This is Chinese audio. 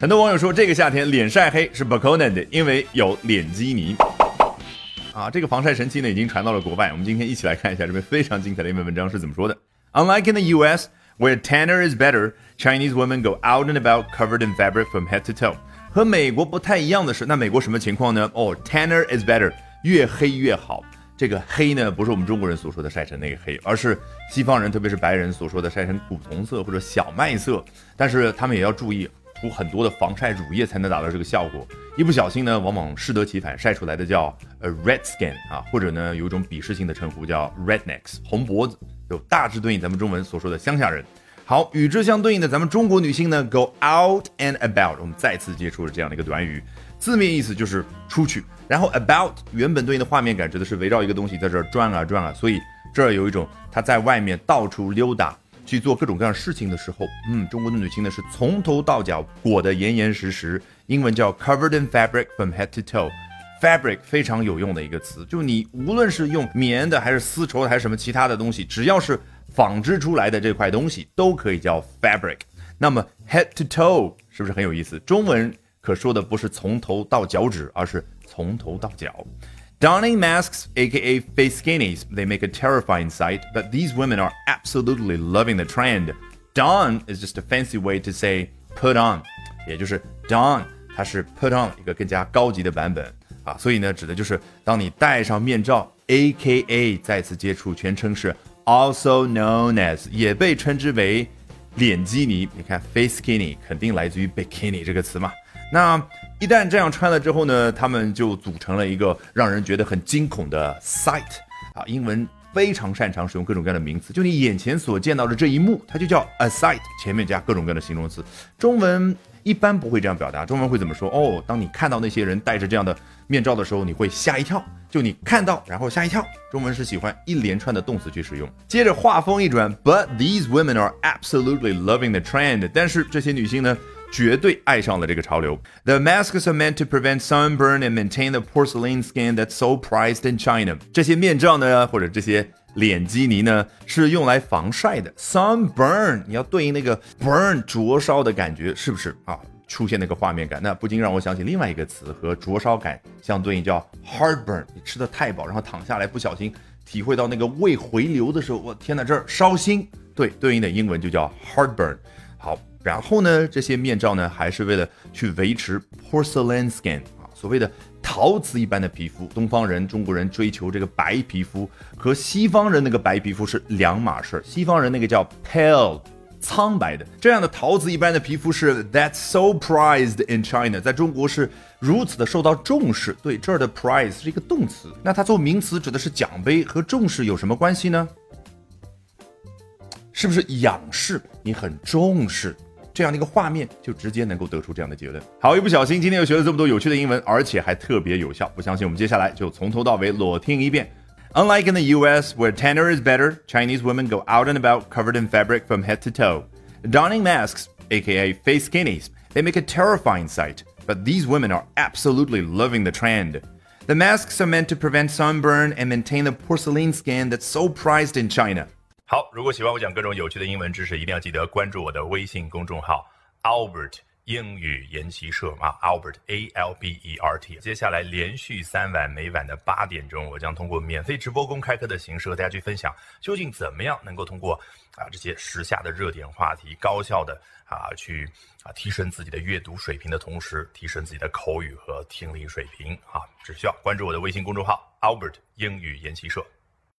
很多网友说这个夏天脸晒黑是 bacon 的，因为有脸基尼。啊，这个防晒神器呢已经传到了国外。我们今天一起来看一下这篇非常精彩的一篇文章是怎么说的。Unlike in the U.S., where tanner is better, Chinese women go out and about covered in fabric from head to toe。和美国不太一样的是，那美国什么情况呢？哦，tanner is better，越黑越好。这个黑呢，不是我们中国人所说的晒成那个黑，而是西方人，特别是白人所说的晒成古铜色或者小麦色。但是他们也要注意。涂很多的防晒乳液才能达到这个效果，一不小心呢，往往适得其反，晒出来的叫呃 red skin 啊，或者呢有一种鄙视性的称呼叫 rednecks 红脖子，就大致对应咱们中文所说的乡下人。好，与之相对应的，咱们中国女性呢 go out and about，我们再次接触了这样的一个短语，字面意思就是出去，然后 about 原本对应的画面感指的是围绕一个东西在这儿转啊转啊，所以这儿有一种她在外面到处溜达。去做各种各样事情的时候，嗯，中国的女性呢是从头到脚裹得严严实实，英文叫 covered in fabric from head to toe。fabric 非常有用的一个词，就你无论是用棉的还是丝绸的还是什么其他的东西，只要是纺织出来的这块东西都可以叫 fabric。那么 head to toe 是不是很有意思？中文可说的不是从头到脚趾，而是从头到脚。Donning masks, aka face skinnies, they make a terrifying sight, but these women are absolutely loving the trend. Don is just a fancy way to say put on，也就是 don，它是 put on 一个更加高级的版本啊，所以呢，指的就是当你戴上面罩，aka 再次接触，全称是 also known as，也被称之为脸基尼。你看 face skinny 肯定来自于 bikini 这个词嘛。那 一旦这样穿了之后呢，他们就组成了一个让人觉得很惊恐的 sight 啊，英文非常擅长使用各种各样的名词，就你眼前所见到的这一幕，它就叫 a sight，前面加各种各样的形容词。中文一般不会这样表达，中文会怎么说？哦，当你看到那些人戴着这样的面罩的时候，你会吓一跳，就你看到然后吓一跳。中文是喜欢一连串的动词去使用。接着话锋一转，But these women are absolutely loving the trend，但是这些女性呢？绝对爱上了这个潮流。The masks are meant to prevent sunburn and maintain the porcelain skin that's so prized in China。这些面罩呢，或者这些脸基尼呢，是用来防晒的。Sunburn，你要对应那个 burn 灼烧的感觉，是不是啊？出现那个画面感，那不禁让我想起另外一个词和灼烧感相对应，叫 heartburn。你吃的太饱，然后躺下来不小心体会到那个胃回流的时候，我天哪，这儿烧心。对，对应的英文就叫 heartburn。好。然后呢，这些面罩呢，还是为了去维持 porcelain skin 啊，所谓的陶瓷一般的皮肤。东方人、中国人追求这个白皮肤，和西方人那个白皮肤是两码事儿。西方人那个叫 pale，苍白的，这样的陶瓷一般的皮肤是 that's so prized in China，在中国是如此的受到重视。对，这儿的 prize 是一个动词，那它做名词指的是奖杯，和重视有什么关系呢？是不是仰视？你很重视？这样的一个画面，就直接能够得出这样的结论。好，一不小心，今天又学了这么多有趣的英文，而且还特别有效。不相信，我们接下来就从头到尾裸听一遍。Unlike in the U.S., where tanner is better, Chinese women go out and about covered in fabric from head to toe, donning masks, aka face skinnies. They make a terrifying sight, but these women are absolutely loving the trend. The masks are meant to prevent sunburn and maintain the porcelain skin that's so prized in China. 好，如果喜欢我讲各种有趣的英文知识，一定要记得关注我的微信公众号 Albert 英语研习社啊，Albert A L B E R T。接下来连续三晚，每晚的八点钟，我将通过免费直播公开课的形式和大家去分享，究竟怎么样能够通过啊这些时下的热点话题，高效的啊去啊提升自己的阅读水平的同时，提升自己的口语和听力水平啊，只需要关注我的微信公众号 Albert 英语研习社。